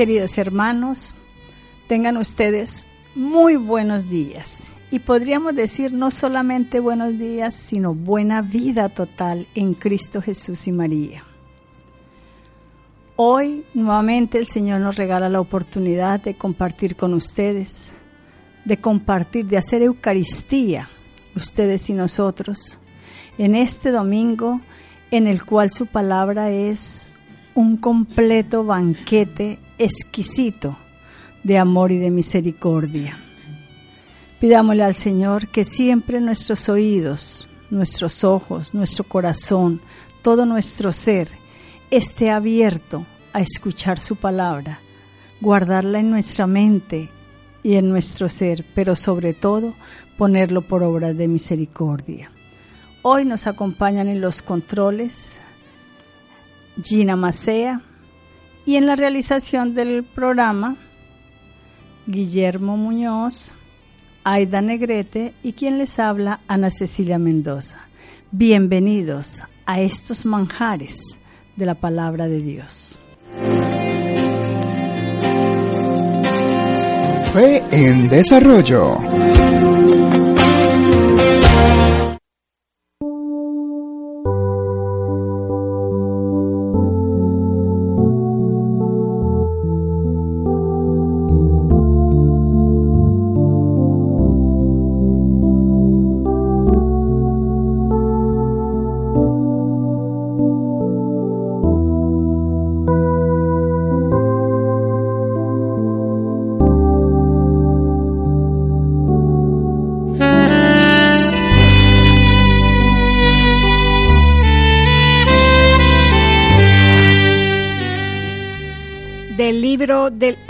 Queridos hermanos, tengan ustedes muy buenos días. Y podríamos decir no solamente buenos días, sino buena vida total en Cristo Jesús y María. Hoy nuevamente el Señor nos regala la oportunidad de compartir con ustedes, de compartir, de hacer Eucaristía, ustedes y nosotros, en este domingo en el cual su palabra es un completo banquete exquisito de amor y de misericordia. Pidámosle al Señor que siempre nuestros oídos, nuestros ojos, nuestro corazón, todo nuestro ser esté abierto a escuchar su palabra, guardarla en nuestra mente y en nuestro ser, pero sobre todo ponerlo por obras de misericordia. Hoy nos acompañan en los controles Gina Macea, y en la realización del programa, Guillermo Muñoz, Aida Negrete y quien les habla, Ana Cecilia Mendoza. Bienvenidos a estos manjares de la palabra de Dios. Fue en desarrollo.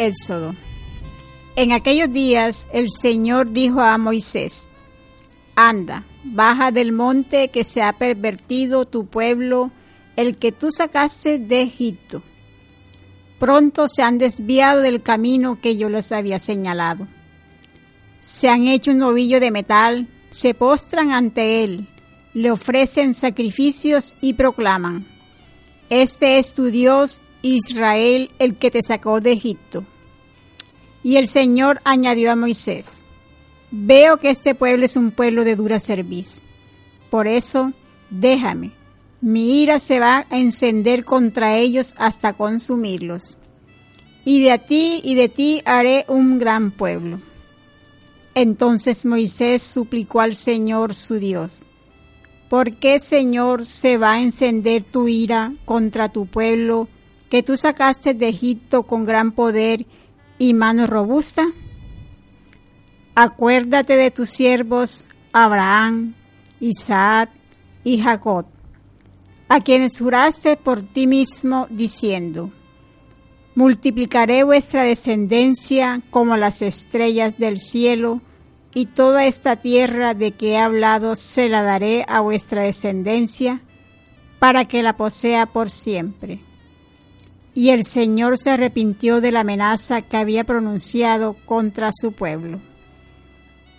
Éxodo. En aquellos días el Señor dijo a Moisés, Anda, baja del monte que se ha pervertido tu pueblo, el que tú sacaste de Egipto. Pronto se han desviado del camino que yo les había señalado. Se han hecho un novillo de metal, se postran ante él, le ofrecen sacrificios y proclaman, Este es tu Dios Israel, el que te sacó de Egipto. Y el Señor añadió a Moisés, veo que este pueblo es un pueblo de dura cerviz. Por eso, déjame, mi ira se va a encender contra ellos hasta consumirlos. Y de ti y de ti haré un gran pueblo. Entonces Moisés suplicó al Señor su Dios, ¿por qué Señor se va a encender tu ira contra tu pueblo que tú sacaste de Egipto con gran poder y mano robusta? Acuérdate de tus siervos Abraham, Isaac y Jacob, a quienes juraste por ti mismo diciendo, multiplicaré vuestra descendencia como las estrellas del cielo, y toda esta tierra de que he hablado se la daré a vuestra descendencia, para que la posea por siempre. Y el Señor se arrepintió de la amenaza que había pronunciado contra su pueblo.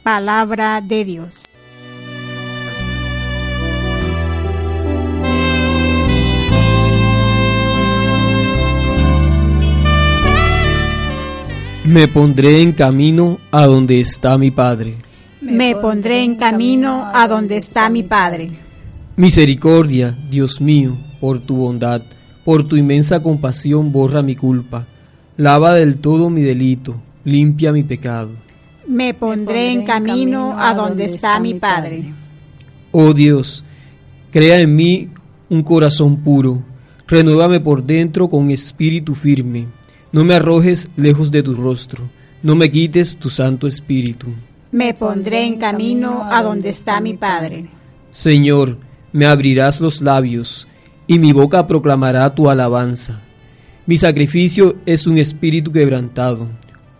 Palabra de Dios. Me pondré en camino a donde está mi Padre. Me pondré en camino a donde está mi Padre. Misericordia, Dios mío, por tu bondad por tu inmensa compasión borra mi culpa, lava del todo mi delito, limpia mi pecado. Me pondré en camino a donde está mi Padre. Oh Dios, crea en mí un corazón puro, renuévame por dentro con espíritu firme. No me arrojes lejos de tu rostro, no me quites tu santo espíritu. Me pondré en camino a donde está mi Padre. Señor, me abrirás los labios, y mi boca proclamará tu alabanza. Mi sacrificio es un espíritu quebrantado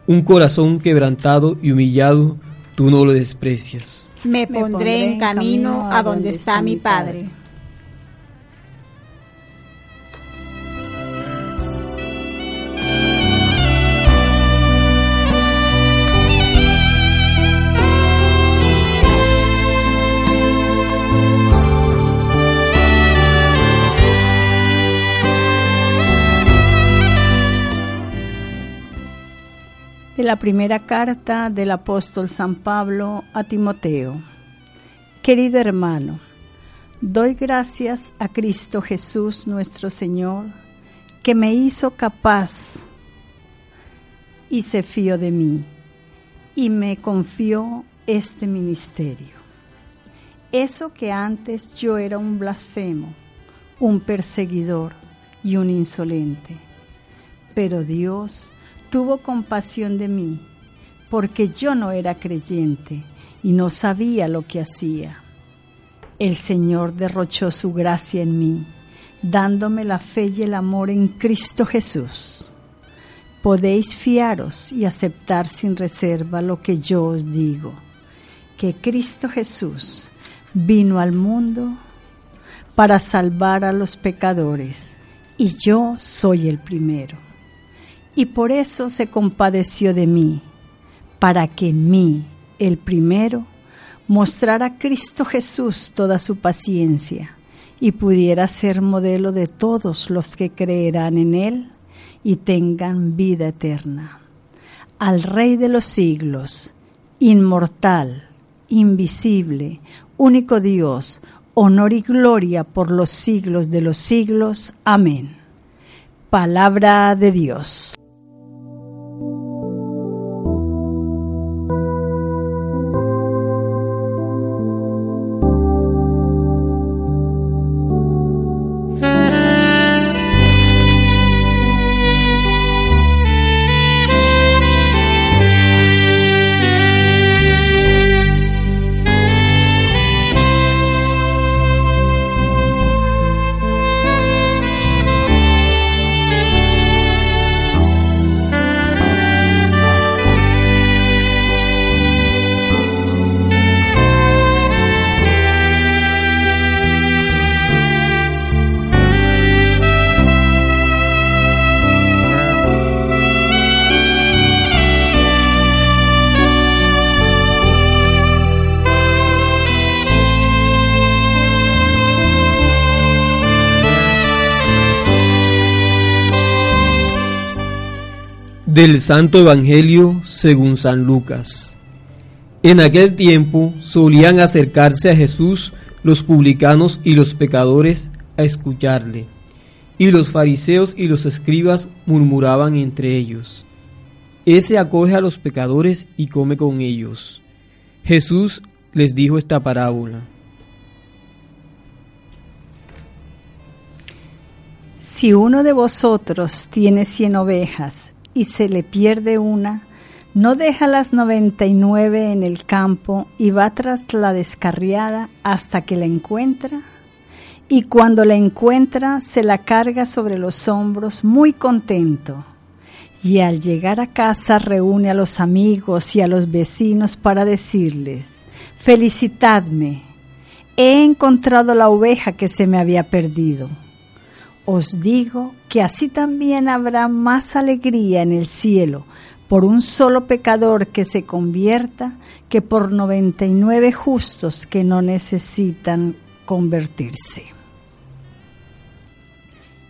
un corazón quebrantado y humillado, tú no lo desprecias. Me pondré en camino a donde está mi Padre. La primera carta del apóstol San Pablo a Timoteo. Querido hermano, doy gracias a Cristo Jesús nuestro Señor, que me hizo capaz y se fió de mí y me confió este ministerio. Eso que antes yo era un blasfemo, un perseguidor y un insolente. Pero Dios tuvo compasión de mí, porque yo no era creyente y no sabía lo que hacía. El Señor derrochó su gracia en mí, dándome la fe y el amor en Cristo Jesús. Podéis fiaros y aceptar sin reserva lo que yo os digo, que Cristo Jesús vino al mundo para salvar a los pecadores, y yo soy el primero y por eso se compadeció de mí, para que en mí, el primero, mostrara a Cristo Jesús toda su paciencia y pudiera ser modelo de todos los que creerán en Él y tengan vida eterna. Al Rey de los siglos, inmortal, invisible, único Dios, honor y gloria por los siglos de los siglos. Amén. Palabra de Dios. Del Santo Evangelio según San Lucas. En aquel tiempo solían acercarse a Jesús los publicanos y los pecadores a escucharle, y los fariseos y los escribas murmuraban entre ellos, Ese acoge a los pecadores y come con ellos. Jesús les dijo esta parábola. Si uno de vosotros tiene cien ovejas y se le pierde una, no deja las noventa y nueve en el campo y va tras la descarriada hasta que la encuentra. Y cuando la encuentra, se la carga sobre los hombros muy contento. Y al llegar a casa reúne a los amigos y a los vecinos para decirles, felicitadme, he encontrado la oveja que se me había perdido os digo que así también habrá más alegría en el cielo por un solo pecador que se convierta que por noventa y nueve justos que no necesitan convertirse.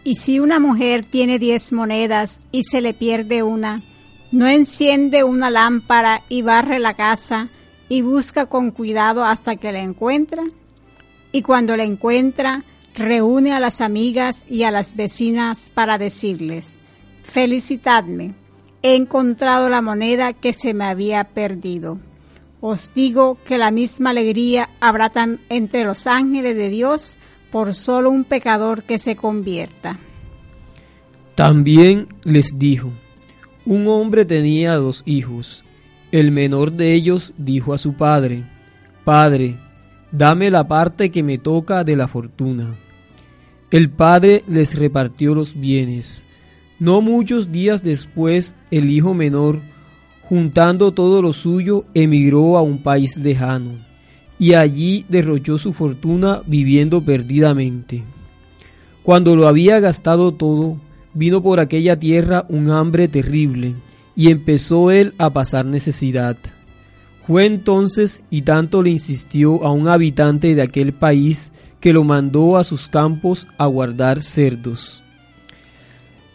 Y si una mujer tiene diez monedas y se le pierde una, ¿no enciende una lámpara y barre la casa y busca con cuidado hasta que la encuentra? Y cuando la encuentra, reúne a las amigas y a las vecinas para decirles, felicitadme, he encontrado la moneda que se me había perdido. Os digo que la misma alegría habrá entre los ángeles de Dios por solo un pecador que se convierta. También les dijo, un hombre tenía dos hijos. El menor de ellos dijo a su padre, Padre, dame la parte que me toca de la fortuna. El padre les repartió los bienes. No muchos días después, el hijo menor, juntando todo lo suyo, emigró a un país lejano, y allí derrochó su fortuna viviendo perdidamente. Cuando lo había gastado todo, vino por aquella tierra un hambre terrible, y empezó él a pasar necesidad. Fue entonces y tanto le insistió a un habitante de aquel país que lo mandó a sus campos a guardar cerdos.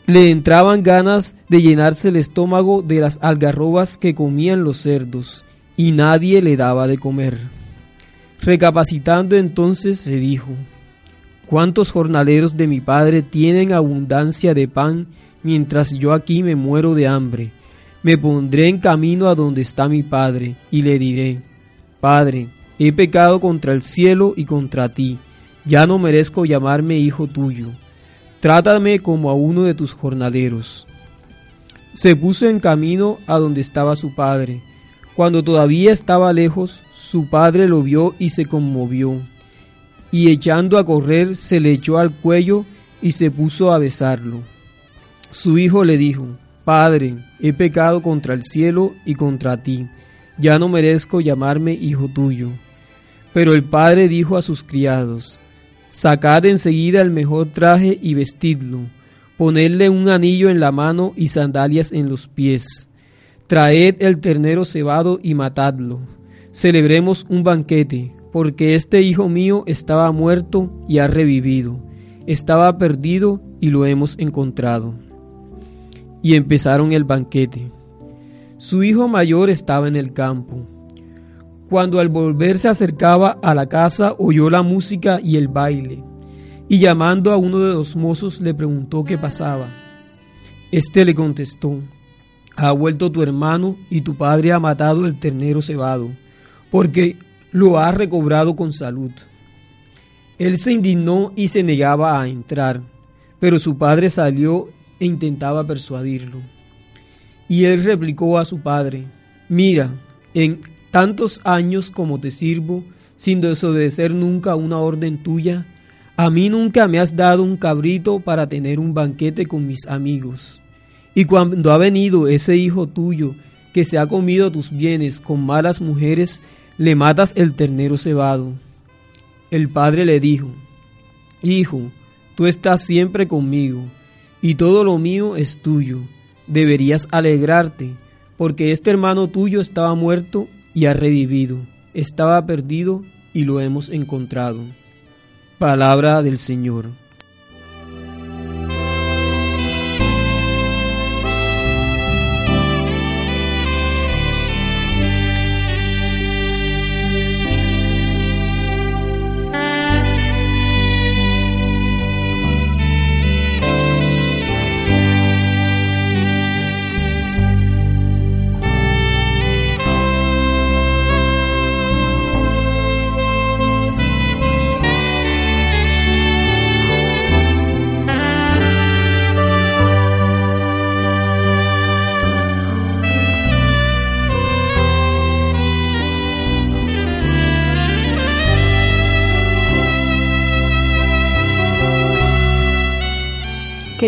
Le entraban ganas de llenarse el estómago de las algarrobas que comían los cerdos, y nadie le daba de comer. Recapacitando entonces se dijo, ¿Cuántos jornaleros de mi padre tienen abundancia de pan mientras yo aquí me muero de hambre? Me pondré en camino a donde está mi padre y le diré, Padre, he pecado contra el cielo y contra ti, ya no merezco llamarme hijo tuyo. Trátame como a uno de tus jornaleros. Se puso en camino a donde estaba su padre. Cuando todavía estaba lejos, su padre lo vio y se conmovió y echando a correr se le echó al cuello y se puso a besarlo. Su hijo le dijo, Padre, he pecado contra el cielo y contra ti, ya no merezco llamarme hijo tuyo. Pero el padre dijo a sus criados, Sacad enseguida el mejor traje y vestidlo, ponedle un anillo en la mano y sandalias en los pies. Traed el ternero cebado y matadlo. Celebremos un banquete, porque este hijo mío estaba muerto y ha revivido, estaba perdido y lo hemos encontrado. Y empezaron el banquete. Su hijo mayor estaba en el campo. Cuando al volver se acercaba a la casa oyó la música y el baile, y llamando a uno de los mozos le preguntó qué pasaba. Este le contestó, ha vuelto tu hermano y tu padre ha matado el ternero cebado, porque lo ha recobrado con salud. Él se indignó y se negaba a entrar, pero su padre salió e intentaba persuadirlo. Y él replicó a su padre, mira, en tantos años como te sirvo, sin desobedecer nunca una orden tuya, a mí nunca me has dado un cabrito para tener un banquete con mis amigos. Y cuando ha venido ese hijo tuyo que se ha comido tus bienes con malas mujeres, le matas el ternero cebado. El padre le dijo, Hijo, tú estás siempre conmigo, y todo lo mío es tuyo. Deberías alegrarte, porque este hermano tuyo estaba muerto y ha revivido, estaba perdido y lo hemos encontrado. Palabra del Señor.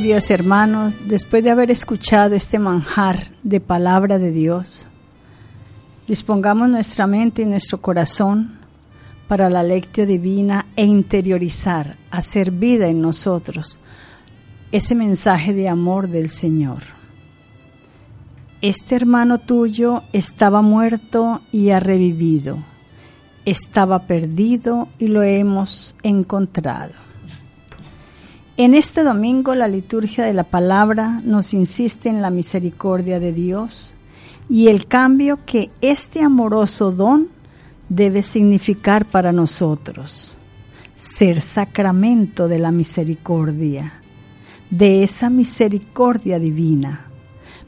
Queridos hermanos, después de haber escuchado este manjar de palabra de Dios, dispongamos nuestra mente y nuestro corazón para la lectio divina e interiorizar, hacer vida en nosotros ese mensaje de amor del Señor. Este hermano tuyo estaba muerto y ha revivido, estaba perdido y lo hemos encontrado. En este domingo la liturgia de la palabra nos insiste en la misericordia de Dios y el cambio que este amoroso don debe significar para nosotros. Ser sacramento de la misericordia, de esa misericordia divina,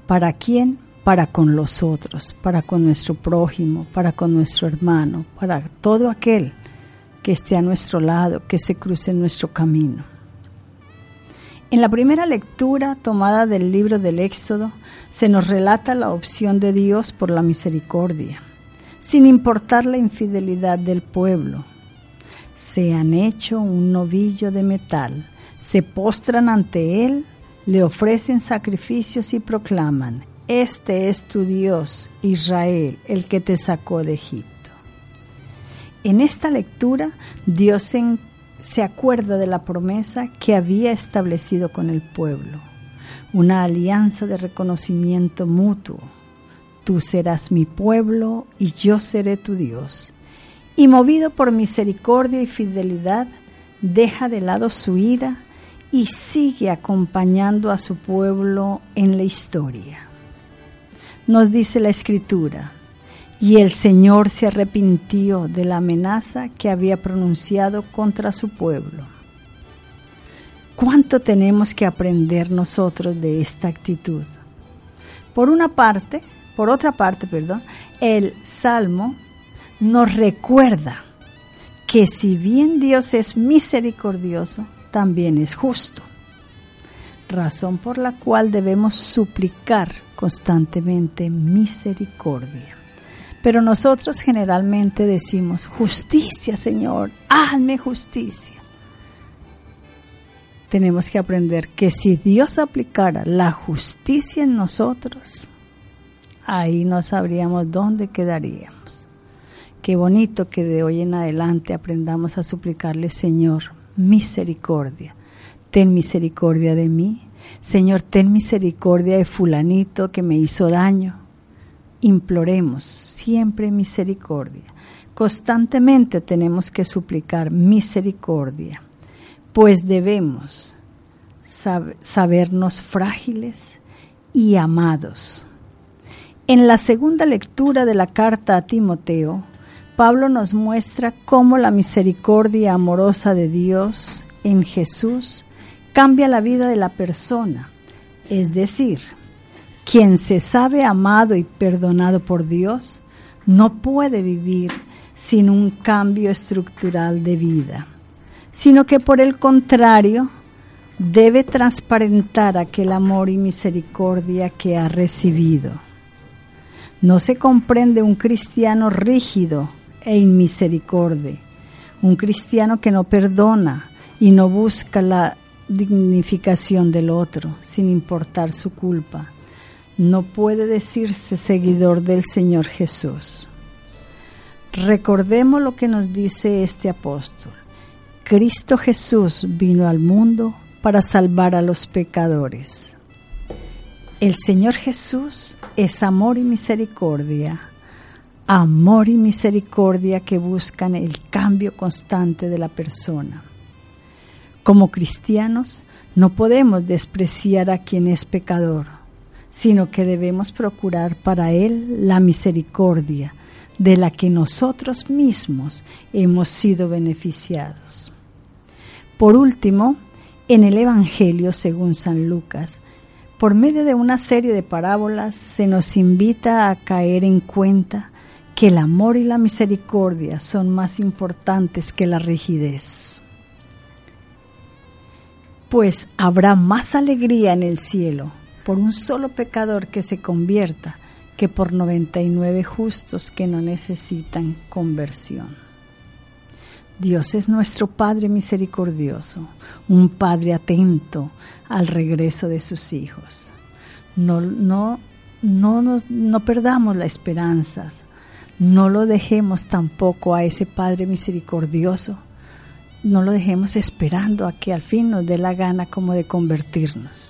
¿Para quién? Para con los otros, para con nuestro prójimo, para con nuestro hermano, para todo aquel que esté a nuestro lado, que se cruce en nuestro camino. En la primera lectura tomada del libro del Éxodo se nos relata la opción de Dios por la misericordia, sin importar la infidelidad del pueblo. Se han hecho un novillo de metal, se postran ante él, le ofrecen sacrificios y proclaman, Este es tu Dios, Israel, el que te sacó de Egipto. En esta lectura, Dios se, acuerda de la promesa que había establecido con el pueblo, una alianza de reconocimiento mutuo. Tú serás mi pueblo y yo seré tu Dios. Y movido por misericordia y fidelidad, deja de lado su ira y sigue acompañando a su pueblo en la historia. Nos dice la escritura, y el Señor se arrepintió de la amenaza que había pronunciado contra su pueblo. ¿Cuánto tenemos que aprender nosotros de esta actitud? Por una parte, por otra parte, perdón, el Salmo nos recuerda que si bien Dios es misericordioso, también es justo, razón por la cual debemos suplicar constantemente misericordia. Pero nosotros generalmente decimos, justicia, Señor, hazme justicia. Tenemos que aprender que si Dios aplicara la justicia en nosotros, ahí no sabríamos dónde quedaríamos. Qué bonito que de hoy en adelante aprendamos a suplicarle, Señor, misericordia. Ten misericordia de mí. Señor, ten misericordia de fulanito que me hizo daño imploremos siempre misericordia. Constantemente tenemos que suplicar misericordia, pues debemos sabernos frágiles y amados. En la segunda lectura de la carta a Timoteo, Pablo nos muestra cómo la misericordia amorosa de Dios en Jesús cambia la vida de la persona, es decir, quien se sabe amado y perdonado por Dios no puede vivir sin un cambio estructural de vida, sino que por el contrario debe transparentar aquel amor y misericordia que ha recibido. No se comprende un cristiano rígido e inmisericordia, un cristiano que no perdona y no busca la dignificación del otro sin importar su culpa no puede decirse seguidor del Señor Jesús. Recordemos lo que nos dice este apóstol. Cristo Jesús vino al mundo para salvar a los pecadores. El Señor Jesús es amor y misericordia, amor y misericordia que buscan el cambio constante de la persona. Como cristianos, no podemos despreciar a quien es pecador sino que debemos procurar para Él la misericordia de la que nosotros mismos hemos sido beneficiados. Por último, en el Evangelio según San Lucas, por medio de una serie de parábolas se nos invita a caer en cuenta que el amor y la misericordia son más importantes que la rigidez. Pues habrá más alegría en el cielo por un solo pecador que se convierta que por 99 justos que no necesitan conversión. Dios es nuestro Padre misericordioso, un Padre atento al regreso de sus hijos. No, no, no, no perdamos la esperanza, no lo dejemos tampoco a ese Padre misericordioso, no lo dejemos esperando a que al fin nos dé la gana como de convertirnos.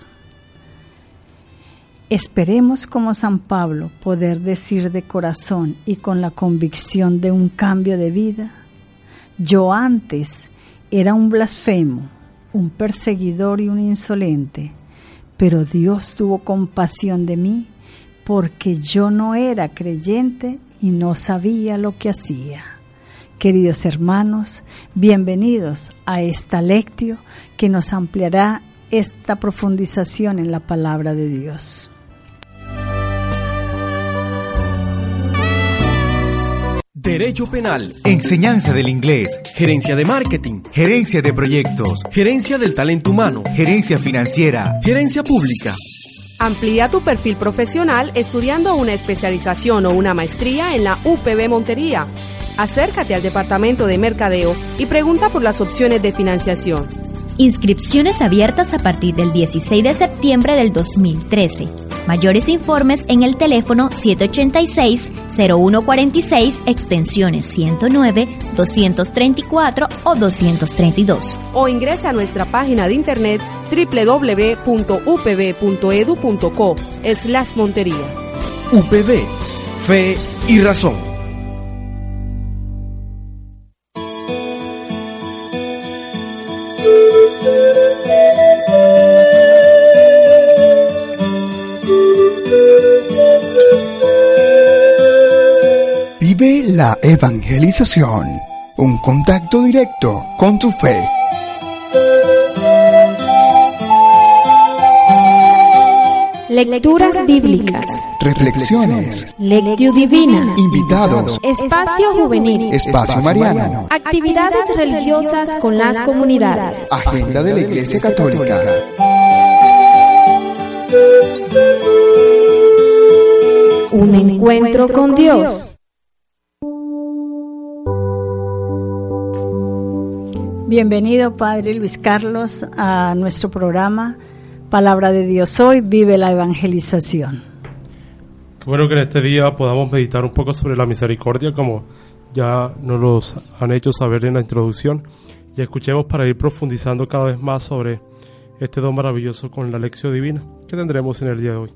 Esperemos como San Pablo poder decir de corazón y con la convicción de un cambio de vida, yo antes era un blasfemo, un perseguidor y un insolente, pero Dios tuvo compasión de mí porque yo no era creyente y no sabía lo que hacía. Queridos hermanos, bienvenidos a esta lectio que nos ampliará esta profundización en la palabra de Dios. Derecho Penal, Enseñanza del inglés, Gerencia de Marketing, Gerencia de proyectos, Gerencia del Talento Humano, Gerencia financiera, Gerencia Pública. Amplía tu perfil profesional estudiando una especialización o una maestría en la UPB Montería. Acércate al Departamento de Mercadeo y pregunta por las opciones de financiación. Inscripciones abiertas a partir del 16 de septiembre del 2013. Mayores informes en el teléfono 786-0146, extensiones 109, 234 o 232. O ingresa a nuestra página de internet www.upb.edu.co slash montería. UPB, Fe y Razón. Evangelización, un contacto directo con tu fe. Lecturas bíblicas. Reflexiones. Lectio divina. Invitados. Espacio juvenil. Espacio mariano. Actividades religiosas con las comunidades. Agenda de la Iglesia Católica. Un encuentro con Dios. Bienvenido, Padre Luis Carlos, a nuestro programa Palabra de Dios Hoy, Vive la Evangelización. Qué bueno que en este día podamos meditar un poco sobre la misericordia, como ya nos los han hecho saber en la introducción, y escuchemos para ir profundizando cada vez más sobre este don maravilloso con la lección divina que tendremos en el día de hoy.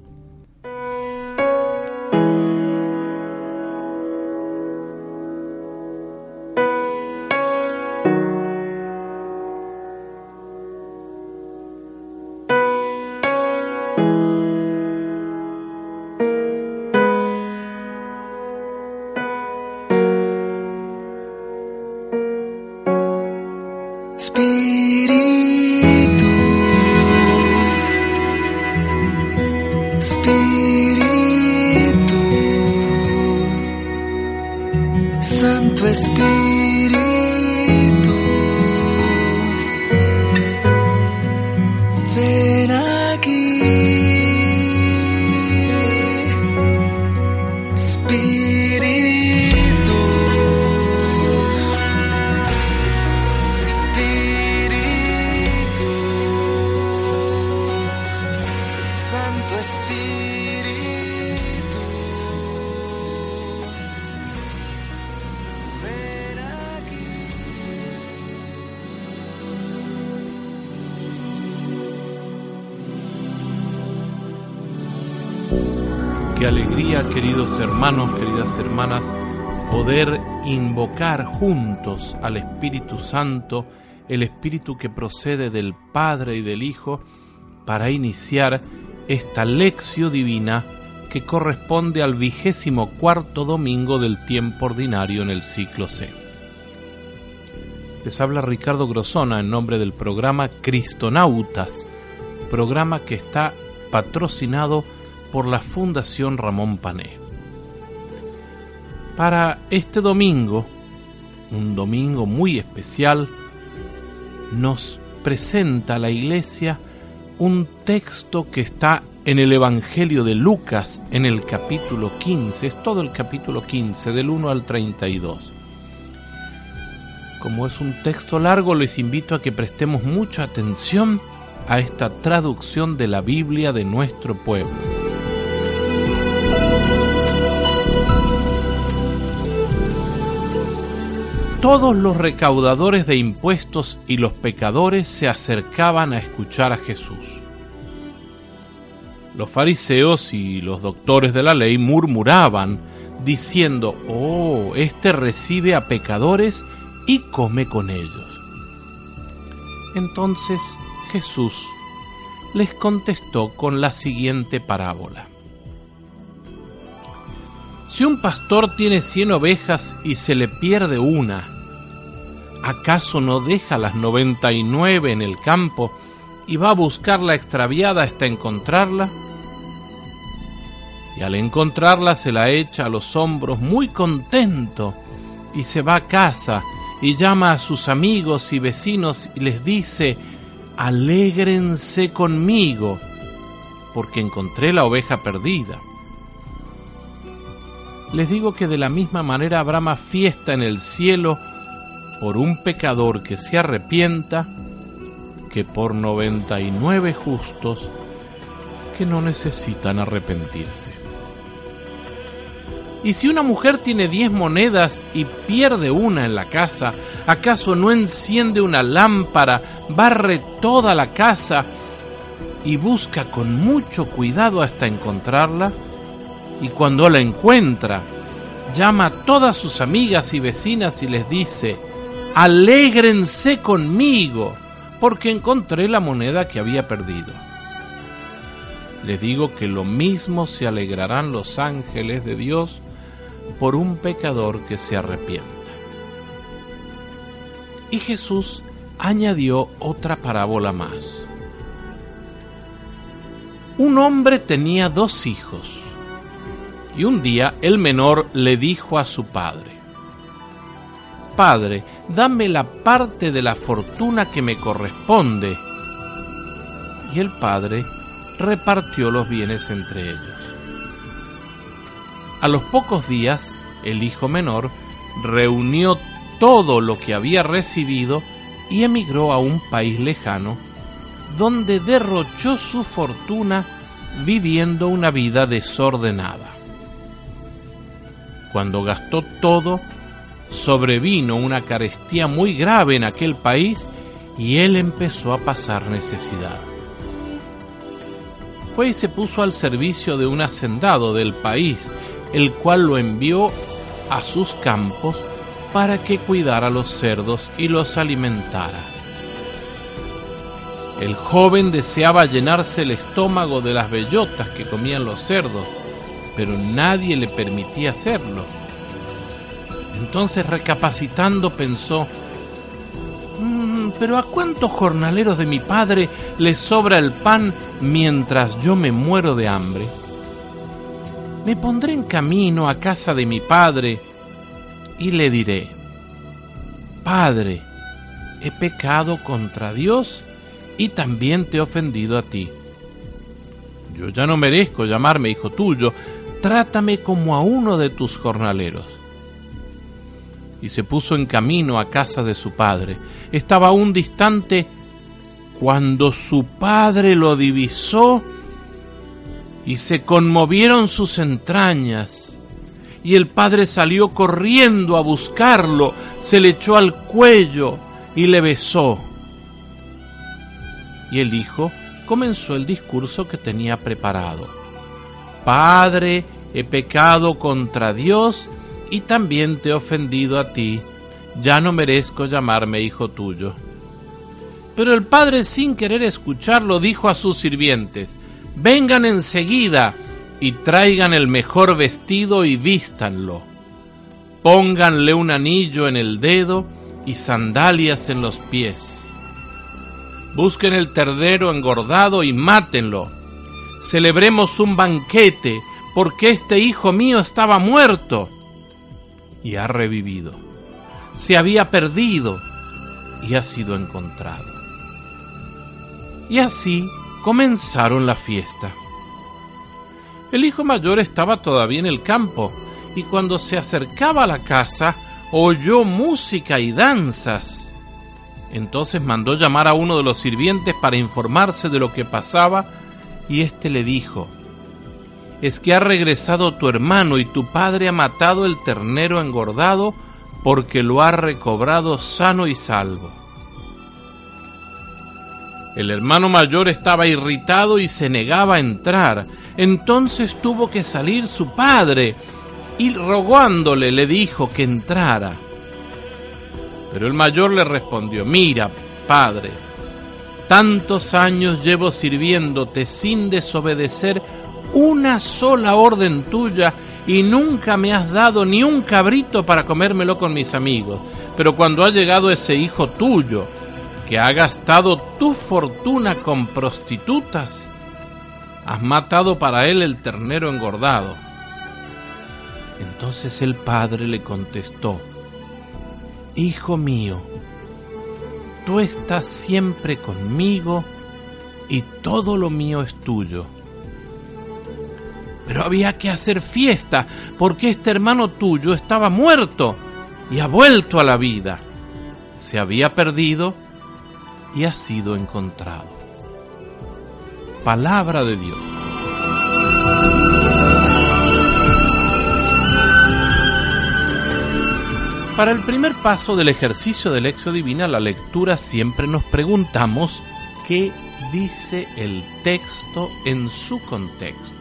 Juntos al Espíritu Santo, el Espíritu que procede del Padre y del Hijo, para iniciar esta lección divina que corresponde al vigésimo cuarto domingo del tiempo ordinario en el ciclo C. Les habla Ricardo Grosona en nombre del programa Cristonautas, programa que está patrocinado por la Fundación Ramón Pané. Para este domingo, un domingo muy especial, nos presenta la Iglesia un texto que está en el Evangelio de Lucas, en el capítulo 15, es todo el capítulo 15, del 1 al 32. Como es un texto largo, les invito a que prestemos mucha atención a esta traducción de la Biblia de nuestro pueblo. Todos los recaudadores de impuestos y los pecadores se acercaban a escuchar a Jesús. Los fariseos y los doctores de la ley murmuraban, diciendo, Oh, este recibe a pecadores y come con ellos. Entonces Jesús les contestó con la siguiente parábola. Si un pastor tiene cien ovejas y se le pierde una, ¿acaso no deja las noventa y nueve en el campo y va a buscar la extraviada hasta encontrarla? Y al encontrarla se la echa a los hombros muy contento y se va a casa y llama a sus amigos y vecinos y les dice, alégrense conmigo, porque encontré la oveja perdida. Les digo que de la misma manera habrá más fiesta en el cielo por un pecador que se arrepienta que por 99 justos que no necesitan arrepentirse. Y si una mujer tiene 10 monedas y pierde una en la casa, ¿acaso no enciende una lámpara, barre toda la casa y busca con mucho cuidado hasta encontrarla? Y cuando la encuentra, llama a todas sus amigas y vecinas y les dice, alégrense conmigo, porque encontré la moneda que había perdido. Les digo que lo mismo se alegrarán los ángeles de Dios por un pecador que se arrepienta. Y Jesús añadió otra parábola más. Un hombre tenía dos hijos, y un día el menor le dijo a su padre, Padre, dame la parte de la fortuna que me corresponde. Y el padre repartió los bienes entre ellos. A los pocos días, el hijo menor reunió todo lo que había recibido y emigró a un país lejano, donde derrochó su fortuna viviendo una vida desordenada. Cuando gastó todo, sobrevino una carestía muy grave en aquel país y él empezó a pasar necesidad. Fue y se puso al servicio de un hacendado del país, el cual lo envió a sus campos para que cuidara los cerdos y los alimentara. El joven deseaba llenarse el estómago de las bellotas que comían los cerdos, pero nadie le permitía hacerlo entonces recapacitando pensó, "Mm, pero ¿a cuántos jornaleros de mi padre les sobra el pan mientras yo me muero de hambre? Me pondré en camino a casa de mi padre y le diré, Padre, he pecado contra Dios y también te he ofendido a ti. Yo ya no merezco llamarme hijo tuyo, trátame como a uno de tus jornaleros y se puso en camino a casa de su padre. Estaba aún distante cuando su padre lo divisó y se conmovieron sus entrañas. Y el padre salió corriendo a buscarlo, se le echó al cuello y le besó. Y el hijo comenzó el discurso que tenía preparado. Padre, he pecado contra Dios y también te he ofendido a ti, ya no merezco llamarme hijo tuyo. Pero el padre sin querer escucharlo dijo a sus sirvientes, vengan enseguida y traigan el mejor vestido y vístanlo. Pónganle un anillo en el dedo y sandalias en los pies. Busquen el terdero engordado y mátenlo. Celebremos un banquete, porque este hijo mío estaba muerto y ha revivido. Se había perdido y ha sido encontrado. Y así comenzaron la fiesta. El hijo mayor estaba todavía en el campo y cuando se acercaba a la casa oyó música y danzas. Entonces mandó llamar a uno de los sirvientes para informarse de lo que pasaba y éste le dijo, es que ha regresado tu hermano y tu padre ha matado el ternero engordado porque lo ha recobrado sano y salvo. El hermano mayor estaba irritado y se negaba a entrar. Entonces tuvo que salir su padre y rogándole le dijo que entrara. Pero el mayor le respondió, mira, padre, tantos años llevo sirviéndote sin desobedecer una sola orden tuya y nunca me has dado ni un cabrito para comérmelo con mis amigos. Pero cuando ha llegado ese hijo tuyo, que ha gastado tu fortuna con prostitutas, has matado para él el ternero engordado. Entonces el padre le contestó, Hijo mío, tú estás siempre conmigo y todo lo mío es tuyo. Pero había que hacer fiesta porque este hermano tuyo estaba muerto y ha vuelto a la vida. Se había perdido y ha sido encontrado. Palabra de Dios. Para el primer paso del ejercicio de lección divina, la lectura, siempre nos preguntamos qué dice el texto en su contexto.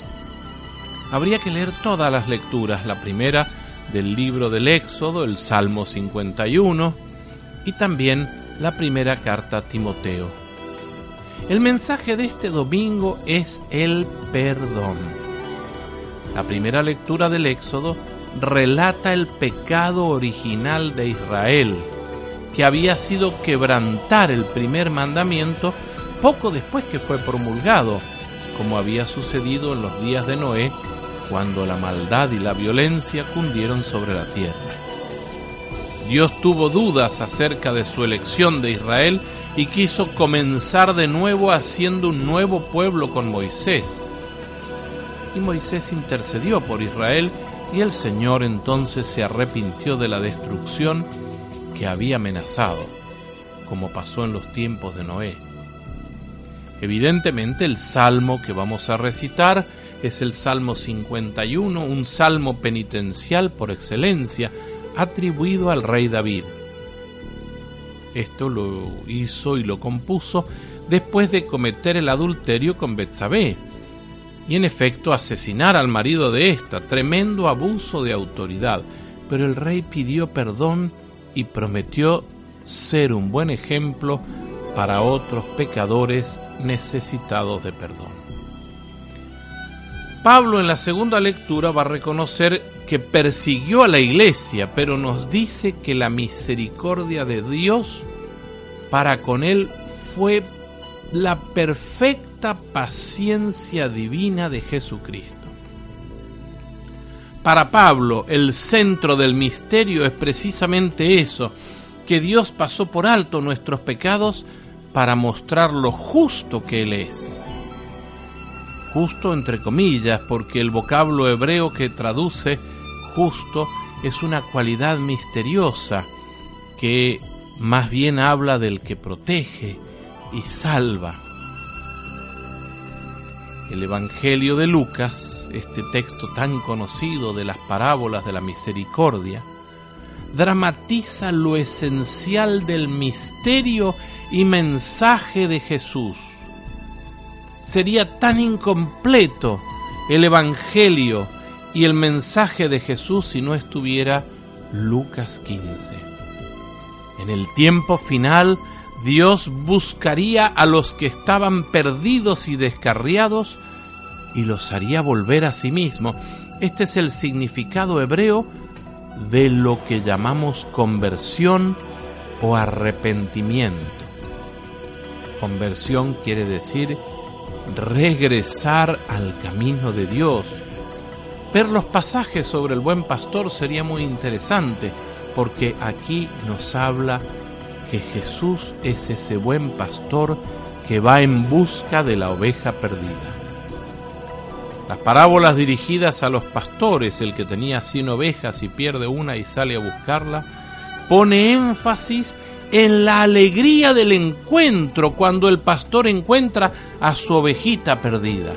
Habría que leer todas las lecturas, la primera del libro del Éxodo, el Salmo 51, y también la primera carta a Timoteo. El mensaje de este domingo es el perdón. La primera lectura del Éxodo relata el pecado original de Israel, que había sido quebrantar el primer mandamiento poco después que fue promulgado, como había sucedido en los días de Noé, cuando la maldad y la violencia cundieron sobre la tierra. Dios tuvo dudas acerca de su elección de Israel y quiso comenzar de nuevo haciendo un nuevo pueblo con Moisés. Y Moisés intercedió por Israel y el Señor entonces se arrepintió de la destrucción que había amenazado, como pasó en los tiempos de Noé. Evidentemente el salmo que vamos a recitar es el Salmo 51, un salmo penitencial por excelencia, atribuido al rey David. Esto lo hizo y lo compuso después de cometer el adulterio con Betsabé y en efecto asesinar al marido de esta, tremendo abuso de autoridad. Pero el rey pidió perdón y prometió ser un buen ejemplo para otros pecadores necesitados de perdón. Pablo en la segunda lectura va a reconocer que persiguió a la iglesia, pero nos dice que la misericordia de Dios para con él fue la perfecta paciencia divina de Jesucristo. Para Pablo, el centro del misterio es precisamente eso, que Dios pasó por alto nuestros pecados para mostrar lo justo que Él es. Justo entre comillas, porque el vocablo hebreo que traduce justo es una cualidad misteriosa que más bien habla del que protege y salva. El Evangelio de Lucas, este texto tan conocido de las parábolas de la misericordia, dramatiza lo esencial del misterio y mensaje de Jesús. Sería tan incompleto el Evangelio y el mensaje de Jesús si no estuviera Lucas 15. En el tiempo final, Dios buscaría a los que estaban perdidos y descarriados y los haría volver a sí mismo. Este es el significado hebreo de lo que llamamos conversión o arrepentimiento. Conversión quiere decir regresar al camino de Dios. Ver los pasajes sobre el buen pastor sería muy interesante porque aquí nos habla que Jesús es ese buen pastor que va en busca de la oveja perdida. Las parábolas dirigidas a los pastores, el que tenía cien ovejas y pierde una y sale a buscarla, pone énfasis en la alegría del encuentro cuando el pastor encuentra a su ovejita perdida.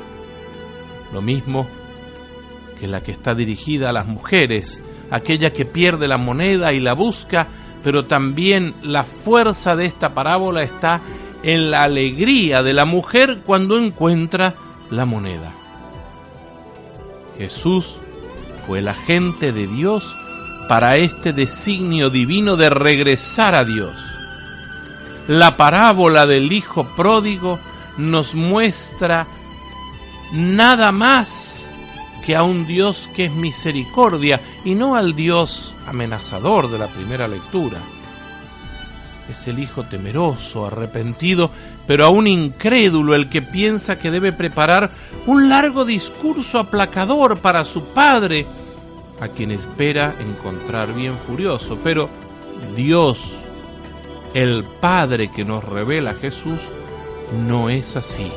Lo mismo que la que está dirigida a las mujeres, aquella que pierde la moneda y la busca, pero también la fuerza de esta parábola está en la alegría de la mujer cuando encuentra la moneda. Jesús fue el agente de Dios para este designio divino de regresar a Dios. La parábola del Hijo Pródigo nos muestra nada más que a un Dios que es misericordia y no al Dios amenazador de la primera lectura. Es el Hijo temeroso, arrepentido, pero aún incrédulo el que piensa que debe preparar un largo discurso aplacador para su Padre, a quien espera encontrar bien furioso, pero Dios, el Padre que nos revela Jesús, no es así.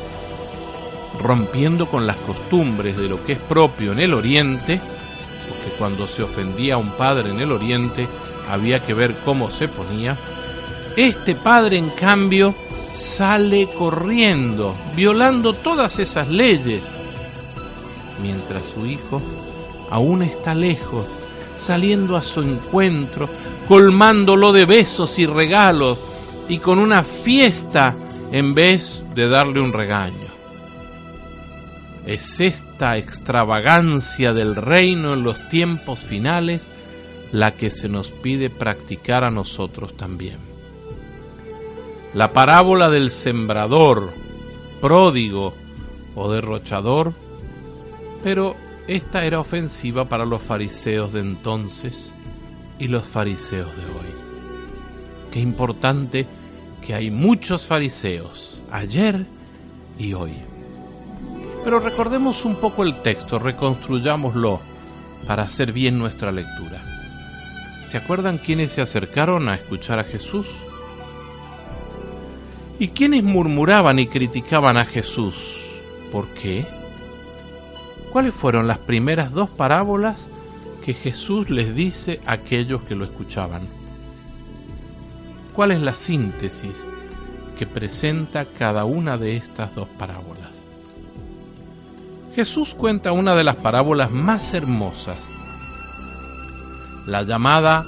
Rompiendo con las costumbres de lo que es propio en el Oriente, porque cuando se ofendía a un padre en el Oriente había que ver cómo se ponía, este padre en cambio sale corriendo, violando todas esas leyes, mientras su hijo aún está lejos, saliendo a su encuentro, colmándolo de besos y regalos y con una fiesta en vez de darle un regaño. Es esta extravagancia del reino en los tiempos finales la que se nos pide practicar a nosotros también. La parábola del sembrador, pródigo o derrochador, pero esta era ofensiva para los fariseos de entonces y los fariseos de hoy. Qué importante que hay muchos fariseos, ayer y hoy. Pero recordemos un poco el texto, reconstruyámoslo para hacer bien nuestra lectura. ¿Se acuerdan quiénes se acercaron a escuchar a Jesús? ¿Y quiénes murmuraban y criticaban a Jesús? ¿Por qué? ¿Cuáles fueron las primeras dos parábolas que Jesús les dice a aquellos que lo escuchaban? ¿Cuál es la síntesis que presenta cada una de estas dos parábolas? Jesús cuenta una de las parábolas más hermosas, la llamada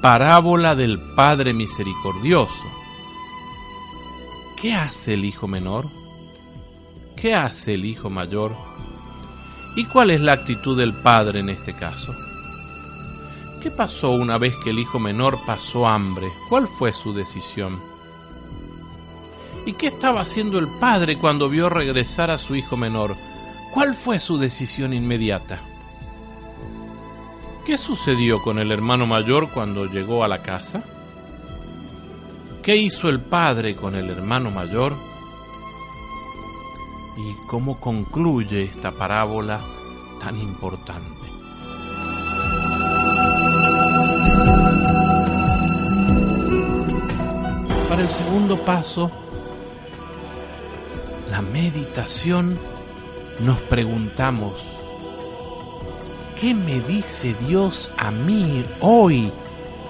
parábola del Padre Misericordioso. ¿Qué hace el hijo menor? ¿Qué hace el hijo mayor? ¿Y cuál es la actitud del padre en este caso? ¿Qué pasó una vez que el hijo menor pasó hambre? ¿Cuál fue su decisión? ¿Y qué estaba haciendo el padre cuando vio regresar a su hijo menor? ¿Cuál fue su decisión inmediata? ¿Qué sucedió con el hermano mayor cuando llegó a la casa? ¿Qué hizo el padre con el hermano mayor? ¿Y cómo concluye esta parábola tan importante? Para el segundo paso, la meditación, nos preguntamos, ¿qué me dice Dios a mí hoy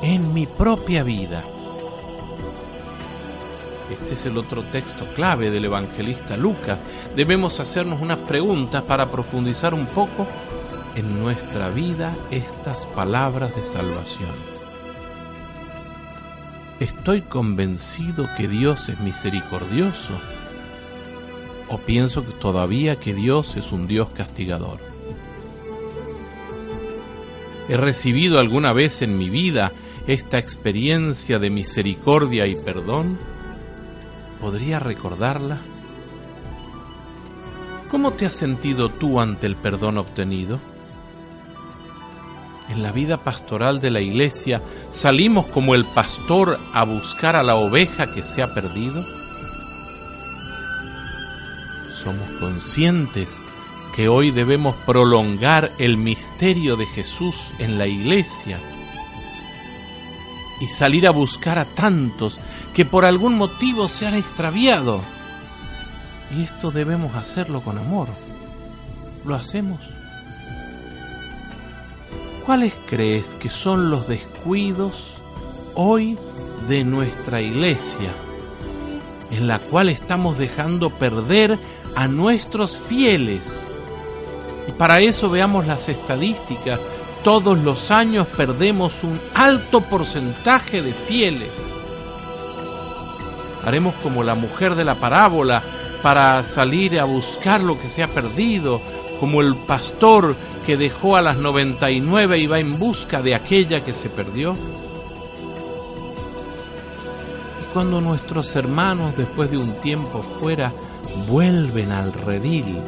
en mi propia vida? Este es el otro texto clave del evangelista Lucas. Debemos hacernos unas preguntas para profundizar un poco en nuestra vida estas palabras de salvación. ¿Estoy convencido que Dios es misericordioso? ¿O pienso que todavía que Dios es un Dios castigador? ¿He recibido alguna vez en mi vida esta experiencia de misericordia y perdón? ¿Podría recordarla? ¿Cómo te has sentido tú ante el perdón obtenido? En la vida pastoral de la iglesia salimos como el pastor a buscar a la oveja que se ha perdido. Somos conscientes que hoy debemos prolongar el misterio de Jesús en la iglesia y salir a buscar a tantos que por algún motivo se han extraviado. Y esto debemos hacerlo con amor. ¿Lo hacemos? ¿Cuáles crees que son los descuidos hoy de nuestra iglesia, en la cual estamos dejando perder a nuestros fieles? Y para eso veamos las estadísticas. Todos los años perdemos un alto porcentaje de fieles. Haremos como la mujer de la parábola para salir a buscar lo que se ha perdido, como el pastor que dejó a las 99 y va en busca de aquella que se perdió. Y cuando nuestros hermanos después de un tiempo fuera vuelven al redil,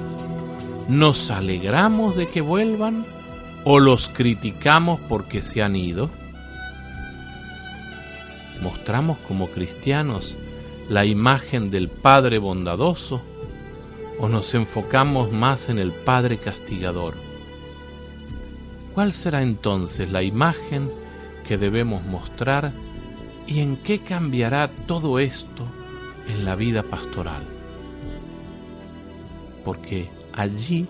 ¿nos alegramos de que vuelvan o los criticamos porque se han ido? ¿Mostramos como cristianos la imagen del Padre bondadoso o nos enfocamos más en el Padre castigador? ¿Cuál será entonces la imagen que debemos mostrar y en qué cambiará todo esto en la vida pastoral. Porque allí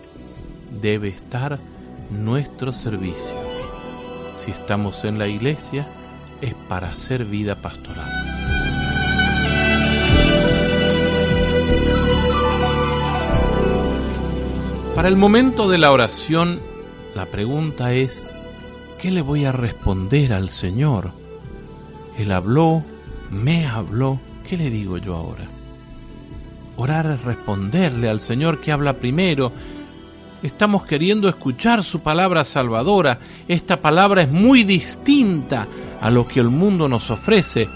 debe estar nuestro servicio. Si estamos en la iglesia es para hacer vida pastoral. Para el momento de la oración, la pregunta es, ¿qué le voy a responder al Señor? Él habló, me habló, ¿qué le digo yo ahora? Orar es responderle al Señor que habla primero. Estamos queriendo escuchar su palabra salvadora. Esta palabra es muy distinta a lo que el mundo nos ofrece.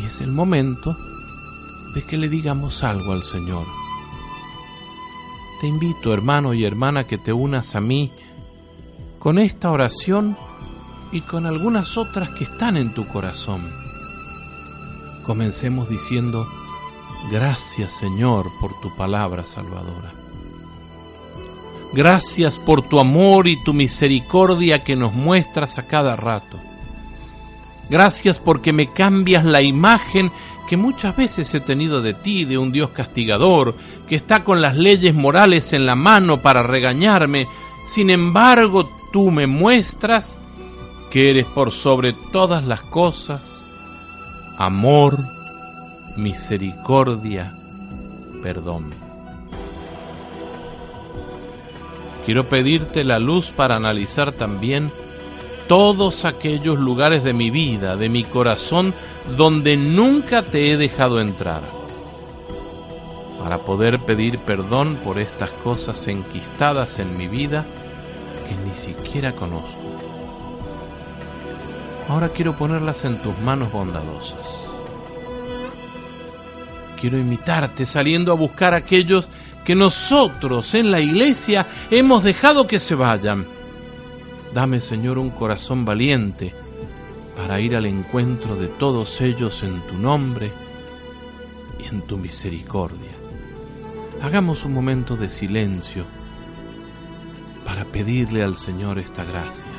Y es el momento de que le digamos algo al Señor. Te invito, hermano y hermana, que te unas a mí con esta oración y con algunas otras que están en tu corazón. Comencemos diciendo, gracias Señor por tu palabra salvadora. Gracias por tu amor y tu misericordia que nos muestras a cada rato. Gracias porque me cambias la imagen que muchas veces he tenido de ti, de un Dios castigador, que está con las leyes morales en la mano para regañarme. Sin embargo, tú me muestras que eres por sobre todas las cosas amor, misericordia, perdón. Quiero pedirte la luz para analizar también todos aquellos lugares de mi vida, de mi corazón, donde nunca te he dejado entrar, para poder pedir perdón por estas cosas enquistadas en mi vida que ni siquiera conozco. Ahora quiero ponerlas en tus manos bondadosas. Quiero imitarte saliendo a buscar a aquellos que nosotros en la iglesia hemos dejado que se vayan. Dame, Señor, un corazón valiente para ir al encuentro de todos ellos en tu nombre y en tu misericordia. Hagamos un momento de silencio para pedirle al Señor esta gracia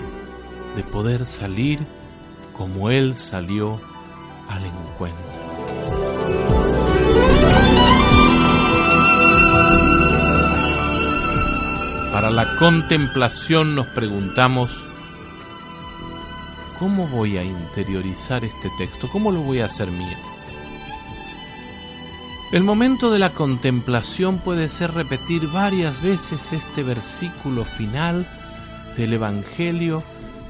de poder salir como Él salió al encuentro. Para la contemplación nos preguntamos, ¿cómo voy a interiorizar este texto? ¿Cómo lo voy a hacer mío? El momento de la contemplación puede ser repetir varias veces este versículo final del Evangelio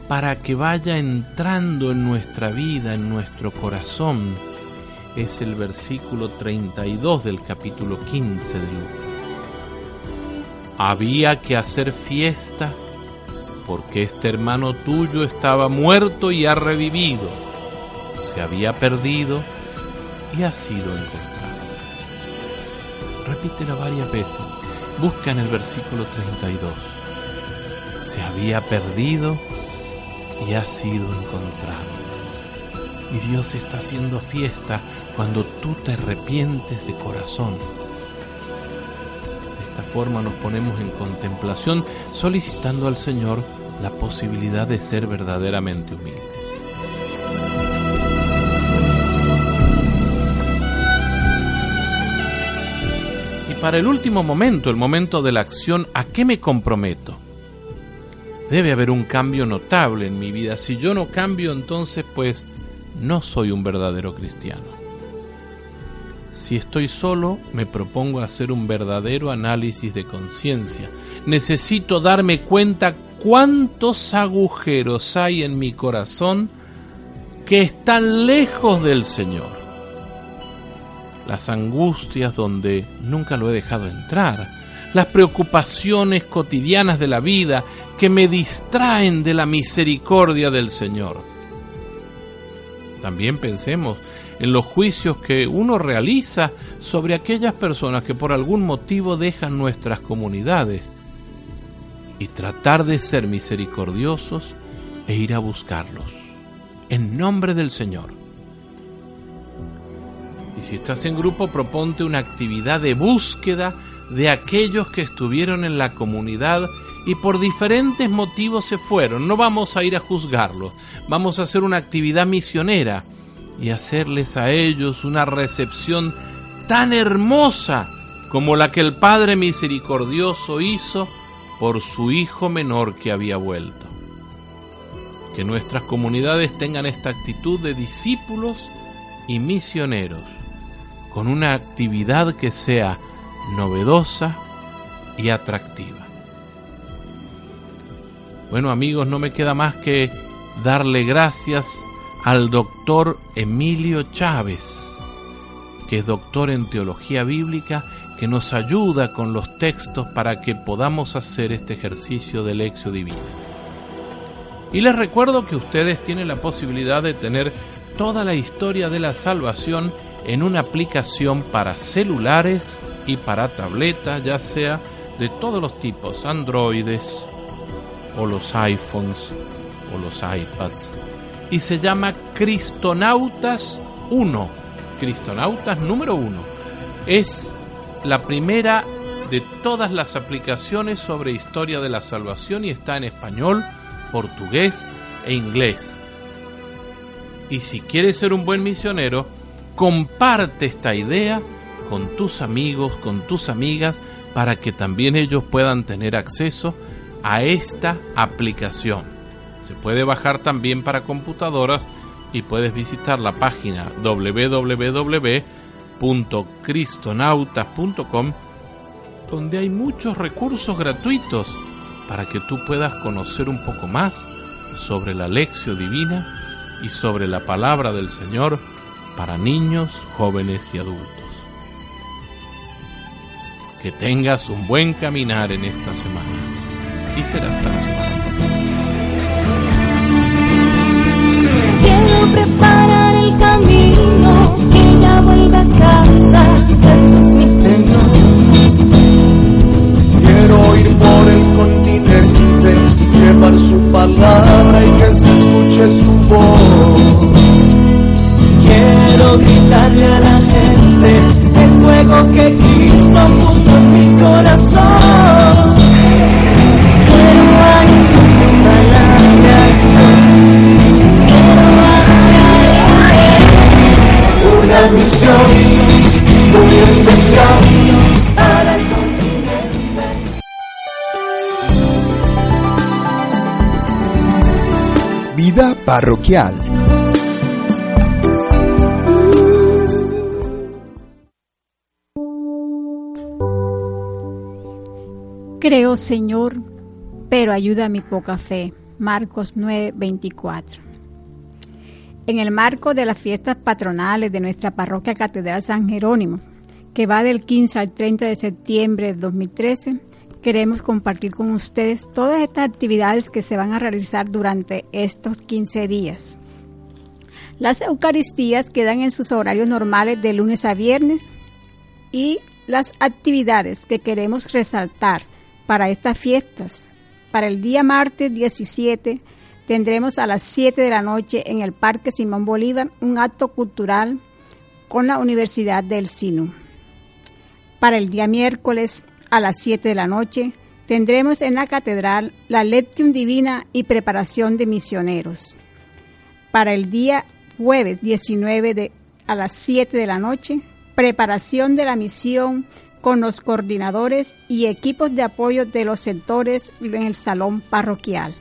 para que vaya entrando en nuestra vida, en nuestro corazón. Es el versículo 32 del capítulo 15 de Lucas. Había que hacer fiesta porque este hermano tuyo estaba muerto y ha revivido, se había perdido y ha sido encontrado. Repítelo varias veces. Busca en el versículo 32. Se había perdido y ha sido encontrado. Y Dios está haciendo fiesta cuando tú te arrepientes de corazón. Nos ponemos en contemplación solicitando al Señor la posibilidad de ser verdaderamente humildes. Y para el último momento, el momento de la acción, ¿a qué me comprometo? Debe haber un cambio notable en mi vida. Si yo no cambio, entonces pues no soy un verdadero cristiano. Si estoy solo, me propongo hacer un verdadero análisis de conciencia. Necesito darme cuenta cuántos agujeros hay en mi corazón que están lejos del Señor. Las angustias donde nunca lo he dejado entrar. Las preocupaciones cotidianas de la vida que me distraen de la misericordia del Señor. También pensemos en los juicios que uno realiza sobre aquellas personas que por algún motivo dejan nuestras comunidades y tratar de ser misericordiosos e ir a buscarlos en nombre del Señor. Y si estás en grupo, proponte una actividad de búsqueda de aquellos que estuvieron en la comunidad y por diferentes motivos se fueron. No vamos a ir a juzgarlos, vamos a hacer una actividad misionera y hacerles a ellos una recepción tan hermosa como la que el Padre Misericordioso hizo por su hijo menor que había vuelto. Que nuestras comunidades tengan esta actitud de discípulos y misioneros, con una actividad que sea novedosa y atractiva. Bueno amigos, no me queda más que darle gracias al doctor Emilio Chávez, que es doctor en teología bíblica, que nos ayuda con los textos para que podamos hacer este ejercicio de lección divina. Y les recuerdo que ustedes tienen la posibilidad de tener toda la historia de la salvación en una aplicación para celulares y para tabletas, ya sea de todos los tipos, androides o los iPhones o los iPads. Y se llama Cristonautas 1. Cristonautas número 1. Es la primera de todas las aplicaciones sobre historia de la salvación y está en español, portugués e inglés. Y si quieres ser un buen misionero, comparte esta idea con tus amigos, con tus amigas, para que también ellos puedan tener acceso a esta aplicación. Se puede bajar también para computadoras y puedes visitar la página www.cristonautas.com donde hay muchos recursos gratuitos para que tú puedas conocer un poco más sobre la lección divina y sobre la palabra del Señor para niños, jóvenes y adultos. Que tengas un buen caminar en esta semana y será hasta la semana. Preparar el camino que ya vuelva a casa, Jesús mi Señor. Quiero ir por el continente, llevar su palabra y que se escuche su voz. Quiero gritarle a la gente el fuego que Cristo puso en mi corazón. Parroquial. Creo, Señor, pero ayuda a mi poca fe. Marcos 9, 24. En el marco de las fiestas patronales de nuestra parroquia Catedral San Jerónimo, que va del 15 al 30 de septiembre de 2013, queremos compartir con ustedes todas estas actividades que se van a realizar durante estos 15 días. Las Eucaristías quedan en sus horarios normales de lunes a viernes y las actividades que queremos resaltar para estas fiestas. Para el día martes 17 tendremos a las 7 de la noche en el Parque Simón Bolívar un acto cultural con la Universidad del Sinu. Para el día miércoles a las 7 de la noche tendremos en la catedral la Lectium Divina y preparación de misioneros. Para el día jueves 19 de, a las 7 de la noche, preparación de la misión con los coordinadores y equipos de apoyo de los sectores en el salón parroquial.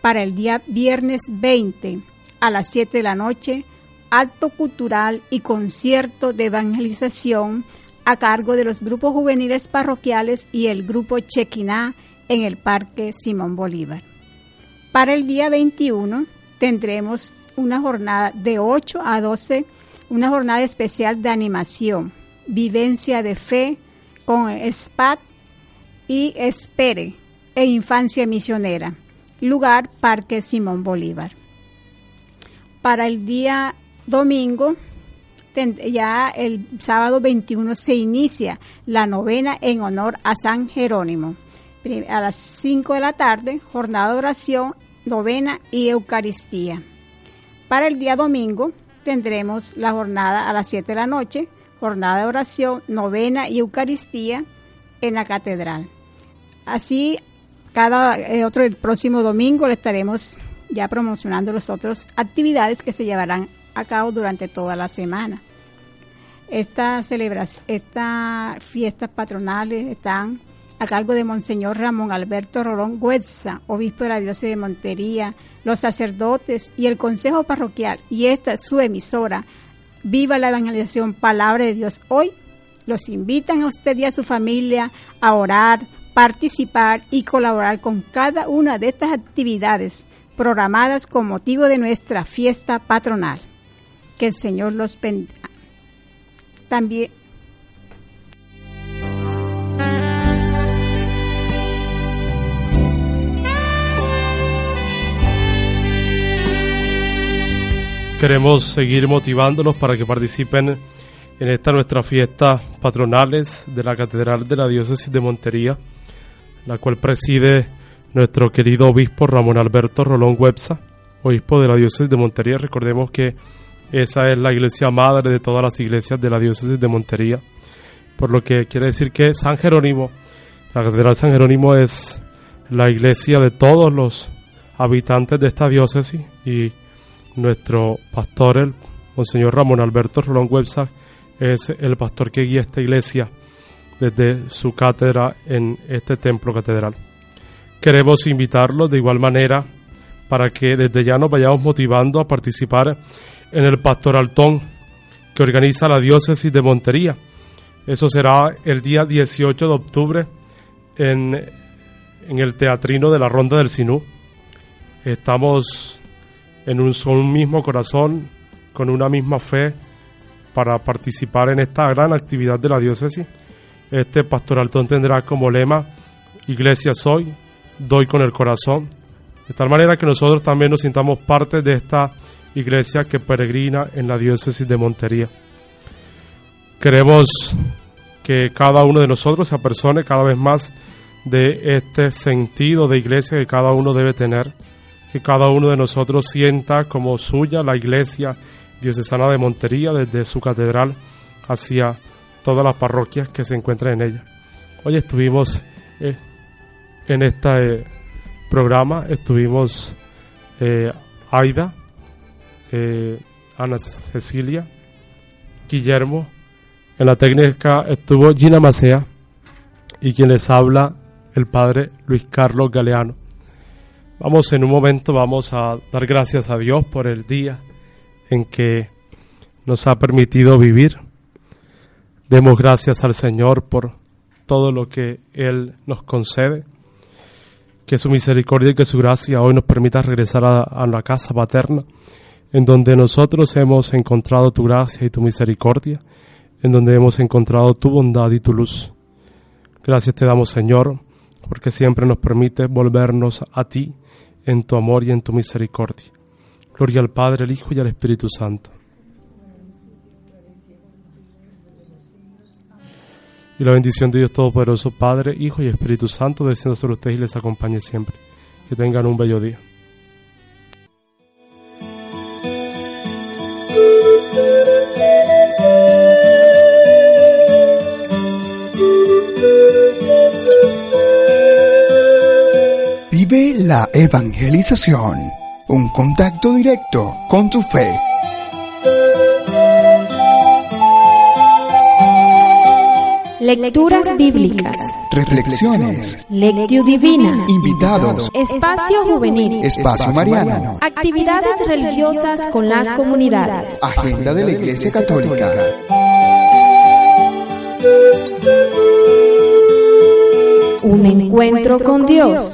Para el día viernes 20 a las 7 de la noche, acto cultural y concierto de evangelización a cargo de los grupos juveniles parroquiales y el grupo Chequiná en el Parque Simón Bolívar. Para el día 21 tendremos una jornada de 8 a 12, una jornada especial de animación Vivencia de Fe con SPAT y Espere e Infancia Misionera. Lugar Parque Simón Bolívar. Para el día domingo, ya el sábado 21 se inicia la novena en honor a San Jerónimo. A las 5 de la tarde, jornada de oración, novena y Eucaristía. Para el día domingo tendremos la jornada a las 7 de la noche, jornada de oración, novena y Eucaristía en la catedral. Así cada eh, otro el próximo domingo le estaremos ya promocionando las otras actividades que se llevarán a cabo durante toda la semana. Estas estas fiestas patronales están a cargo de Monseñor Ramón Alberto Rolón Huetza, obispo de la diócesis de Montería, los sacerdotes y el consejo parroquial. Y esta es su emisora, Viva la Evangelización, Palabra de Dios. Hoy los invitan a usted y a su familia a orar, participar y colaborar con cada una de estas actividades programadas con motivo de nuestra fiesta patronal. Que el Señor los bendiga. También Queremos seguir motivándolos para que participen en esta nuestra fiesta patronales de la Catedral de la Diócesis de Montería, la cual preside nuestro querido obispo Ramón Alberto Rolón Websa, obispo de la Diócesis de Montería. Recordemos que esa es la iglesia madre de todas las iglesias de la Diócesis de Montería, por lo que quiere decir que San Jerónimo, la Catedral San Jerónimo es la iglesia de todos los habitantes de esta diócesis y nuestro pastor, el Monseñor Ramón Alberto Rolón Websa, es el pastor que guía esta iglesia desde su cátedra en este templo catedral. Queremos invitarlos de igual manera para que desde ya nos vayamos motivando a participar en el pastoraltón que organiza la diócesis de Montería. Eso será el día 18 de octubre en, en el teatrino de la Ronda del Sinú. Estamos en un, un mismo corazón, con una misma fe, para participar en esta gran actividad de la diócesis. Este pastoraltón tendrá como lema Iglesia soy, doy con el corazón, de tal manera que nosotros también nos sintamos parte de esta iglesia que peregrina en la diócesis de Montería. Queremos que cada uno de nosotros se apersone cada vez más de este sentido de iglesia que cada uno debe tener que cada uno de nosotros sienta como suya la iglesia diocesana de Montería desde su catedral hacia todas las parroquias que se encuentran en ella. Hoy estuvimos eh, en este programa, estuvimos eh, Aida, eh, Ana Cecilia, Guillermo, en la técnica estuvo Gina Macea y quien les habla el padre Luis Carlos Galeano. Vamos en un momento, vamos a dar gracias a Dios por el día en que nos ha permitido vivir. Demos gracias al Señor por todo lo que Él nos concede. Que su misericordia y que su gracia hoy nos permita regresar a, a la casa paterna, en donde nosotros hemos encontrado tu gracia y tu misericordia, en donde hemos encontrado tu bondad y tu luz. Gracias te damos, Señor, porque siempre nos permite volvernos a ti en tu amor y en tu misericordia. Gloria al Padre, al Hijo y al Espíritu Santo. Y la bendición de Dios Todopoderoso, Padre, Hijo y Espíritu Santo, descienda sobre ustedes y les acompañe siempre. Que tengan un bello día. Vive la evangelización, un contacto directo con tu fe. Lecturas bíblicas. Reflexiones. Lectio divina. Invitados. Espacio juvenil. Espacio mariano. Actividades religiosas con las comunidades. Agenda de la Iglesia Católica. Un encuentro con Dios.